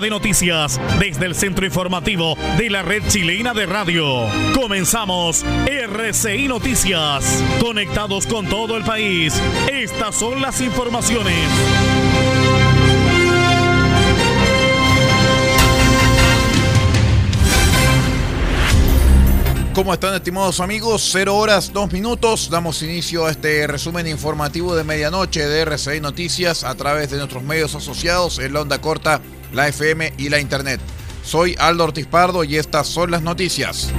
De noticias desde el centro informativo de la red chilena de radio. Comenzamos RCI Noticias. Conectados con todo el país. Estas son las informaciones. ¿Cómo están estimados amigos? Cero horas, dos minutos. Damos inicio a este resumen informativo de medianoche de RCI Noticias a través de nuestros medios asociados en la onda corta, la FM y la Internet. Soy Aldo Ortiz Pardo y estas son las noticias.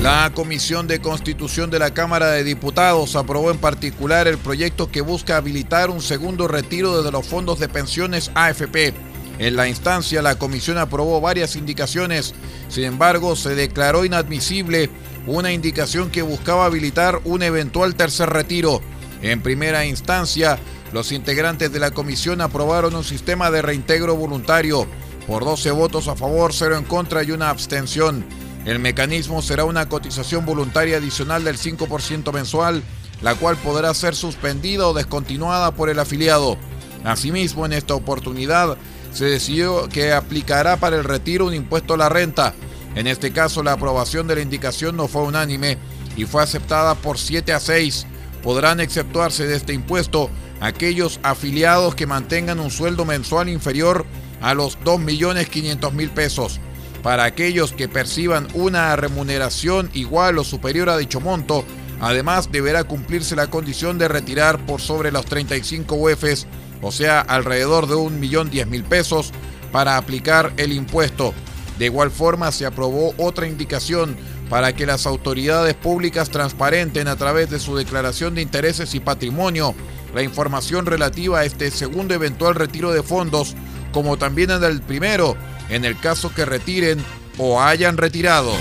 La Comisión de Constitución de la Cámara de Diputados aprobó en particular el proyecto que busca habilitar un segundo retiro de los fondos de pensiones AFP. En la instancia, la comisión aprobó varias indicaciones, sin embargo, se declaró inadmisible una indicación que buscaba habilitar un eventual tercer retiro. En primera instancia, los integrantes de la comisión aprobaron un sistema de reintegro voluntario por 12 votos a favor, 0 en contra y una abstención. El mecanismo será una cotización voluntaria adicional del 5% mensual, la cual podrá ser suspendida o descontinuada por el afiliado. Asimismo, en esta oportunidad se decidió que aplicará para el retiro un impuesto a la renta. En este caso, la aprobación de la indicación no fue unánime y fue aceptada por 7 a 6. Podrán exceptuarse de este impuesto aquellos afiliados que mantengan un sueldo mensual inferior a los 2.500.000 pesos. Para aquellos que perciban una remuneración igual o superior a dicho monto, además deberá cumplirse la condición de retirar por sobre los 35 UEFs, o sea, alrededor de un millón diez mil pesos, para aplicar el impuesto. De igual forma, se aprobó otra indicación para que las autoridades públicas transparenten a través de su declaración de intereses y patrimonio la información relativa a este segundo eventual retiro de fondos, como también en el primero, en el caso que retiren o hayan retirado.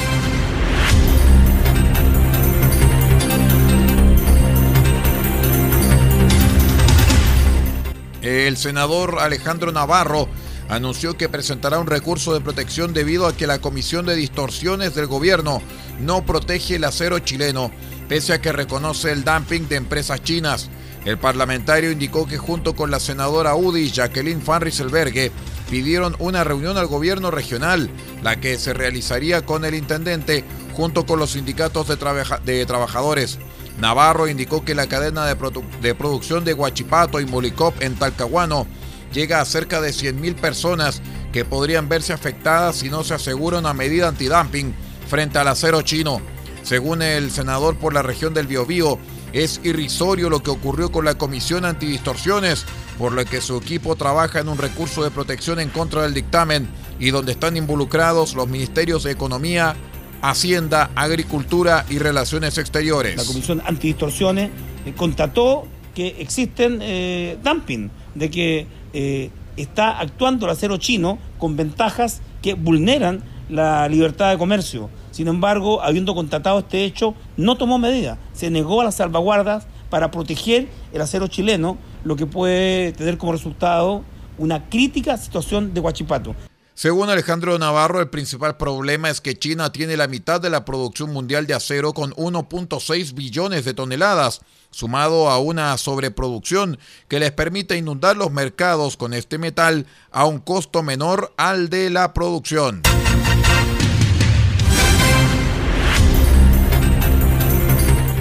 El senador Alejandro Navarro anunció que presentará un recurso de protección debido a que la Comisión de Distorsiones del Gobierno no protege el acero chileno, pese a que reconoce el dumping de empresas chinas. El parlamentario indicó que junto con la senadora UDI Jacqueline Van Rieselberghe pidieron una reunión al gobierno regional, la que se realizaría con el intendente junto con los sindicatos de, trabajadores. Navarro indicó que la cadena de producción de Huachipato y Molicop en Talcahuano llega a cerca de 100.000 personas que podrían verse afectadas si no se asegura una medida antidumping frente al acero chino. Según el senador por la región del Biobío, es irrisorio lo que ocurrió con la Comisión Antidistorsiones, por lo que su equipo trabaja en un recurso de protección en contra del dictamen y donde están involucrados los ministerios de Economía, Hacienda, Agricultura y Relaciones Exteriores. La Comisión Antidistorsiones eh, constató que existen eh, dumping, de que eh, está actuando el acero chino con ventajas que vulneran la libertad de comercio. Sin embargo, habiendo constatado este hecho, no tomó medidas, se negó a las salvaguardas para proteger el acero chileno, lo que puede tener como resultado una crítica situación de Huachipato. Según Alejandro Navarro, el principal problema es que China tiene la mitad de la producción mundial de acero con 1.6 billones de toneladas, sumado a una sobreproducción que les permite inundar los mercados con este metal a un costo menor al de la producción.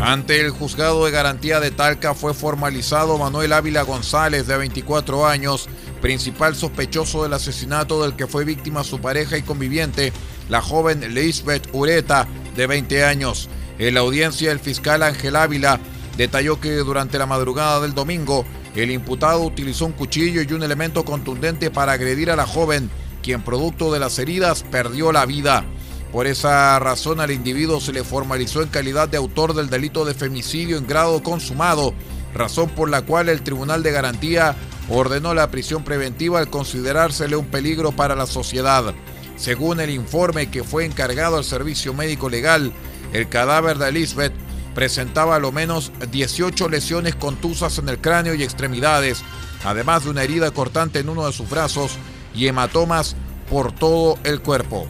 Ante el juzgado de garantía de Talca fue formalizado Manuel Ávila González, de 24 años, principal sospechoso del asesinato del que fue víctima su pareja y conviviente, la joven Lisbeth Ureta, de 20 años. En la audiencia, el fiscal Ángel Ávila detalló que durante la madrugada del domingo, el imputado utilizó un cuchillo y un elemento contundente para agredir a la joven, quien producto de las heridas perdió la vida. Por esa razón al individuo se le formalizó en calidad de autor del delito de femicidio en grado consumado, razón por la cual el Tribunal de Garantía ordenó la prisión preventiva al considerársele un peligro para la sociedad. Según el informe que fue encargado al Servicio Médico Legal, el cadáver de Elizabeth presentaba a lo menos 18 lesiones contusas en el cráneo y extremidades, además de una herida cortante en uno de sus brazos y hematomas por todo el cuerpo.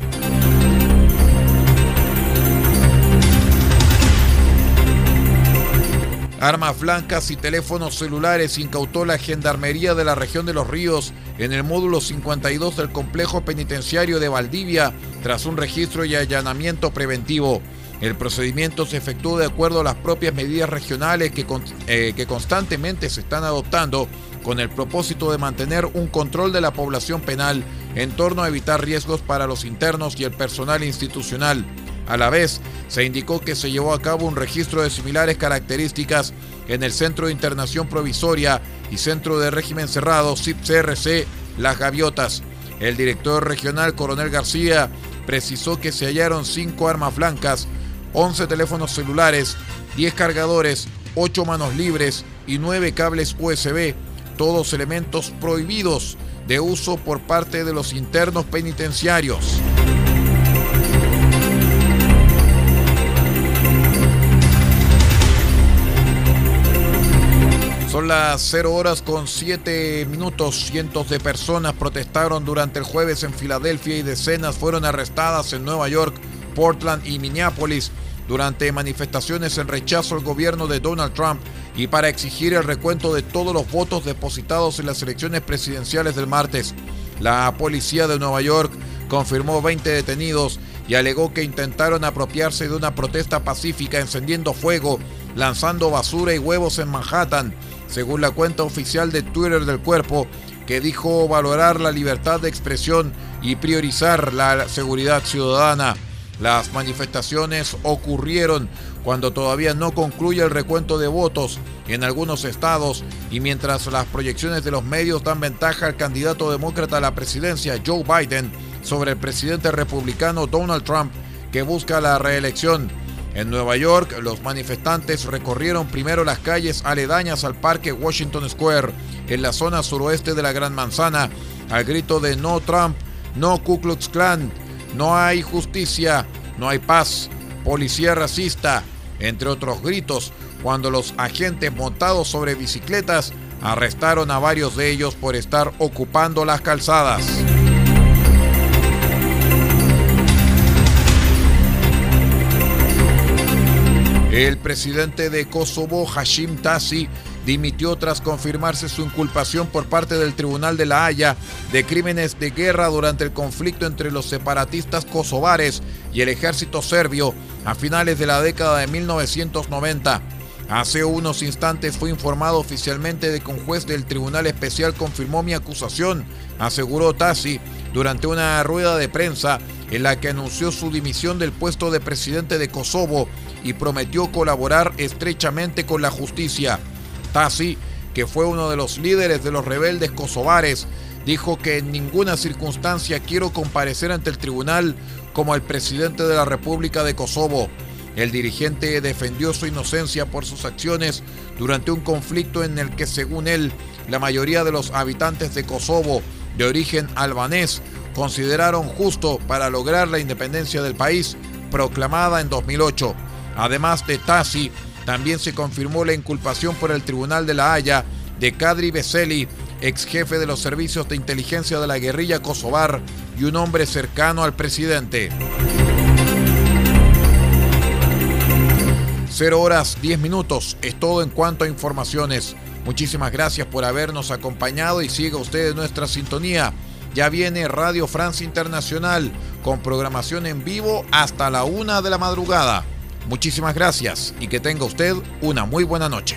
Armas blancas y teléfonos celulares incautó la Gendarmería de la región de Los Ríos en el módulo 52 del complejo penitenciario de Valdivia tras un registro y allanamiento preventivo. El procedimiento se efectuó de acuerdo a las propias medidas regionales que, eh, que constantemente se están adoptando con el propósito de mantener un control de la población penal en torno a evitar riesgos para los internos y el personal institucional. A la vez, se indicó que se llevó a cabo un registro de similares características en el Centro de Internación Provisoria y Centro de Régimen Cerrado, CIP-CRC, Las Gaviotas. El director regional, Coronel García, precisó que se hallaron cinco armas blancas, 11 teléfonos celulares, 10 cargadores, 8 manos libres y 9 cables USB, todos elementos prohibidos de uso por parte de los internos penitenciarios. Son las 0 horas con 7 minutos. Cientos de personas protestaron durante el jueves en Filadelfia y decenas fueron arrestadas en Nueva York, Portland y Minneapolis durante manifestaciones en rechazo al gobierno de Donald Trump y para exigir el recuento de todos los votos depositados en las elecciones presidenciales del martes. La policía de Nueva York confirmó 20 detenidos y alegó que intentaron apropiarse de una protesta pacífica encendiendo fuego, lanzando basura y huevos en Manhattan según la cuenta oficial de Twitter del cuerpo, que dijo valorar la libertad de expresión y priorizar la seguridad ciudadana. Las manifestaciones ocurrieron cuando todavía no concluye el recuento de votos en algunos estados y mientras las proyecciones de los medios dan ventaja al candidato demócrata a la presidencia Joe Biden sobre el presidente republicano Donald Trump que busca la reelección. En Nueva York, los manifestantes recorrieron primero las calles aledañas al Parque Washington Square, en la zona suroeste de la Gran Manzana, al grito de No Trump, no Ku Klux Klan, no hay justicia, no hay paz, policía racista, entre otros gritos, cuando los agentes montados sobre bicicletas arrestaron a varios de ellos por estar ocupando las calzadas. El presidente de Kosovo, Hashim Tassi, dimitió tras confirmarse su inculpación por parte del Tribunal de la Haya de crímenes de guerra durante el conflicto entre los separatistas kosovares y el ejército serbio a finales de la década de 1990. Hace unos instantes fue informado oficialmente de que un juez del Tribunal Especial confirmó mi acusación, aseguró Tassi durante una rueda de prensa en la que anunció su dimisión del puesto de presidente de Kosovo y prometió colaborar estrechamente con la justicia. Tassi, que fue uno de los líderes de los rebeldes kosovares, dijo que en ninguna circunstancia quiero comparecer ante el tribunal como el presidente de la República de Kosovo. El dirigente defendió su inocencia por sus acciones durante un conflicto en el que, según él, la mayoría de los habitantes de Kosovo, de origen albanés, consideraron justo para lograr la independencia del país proclamada en 2008. Además de Tassi, También se confirmó la inculpación por el Tribunal de la Haya de Kadri Beseli, ex jefe de los servicios de inteligencia de la guerrilla kosovar y un hombre cercano al presidente. 0 horas 10 minutos es todo en cuanto a informaciones. Muchísimas gracias por habernos acompañado y siga usted en nuestra sintonía. Ya viene Radio Francia Internacional con programación en vivo hasta la una de la madrugada. Muchísimas gracias y que tenga usted una muy buena noche.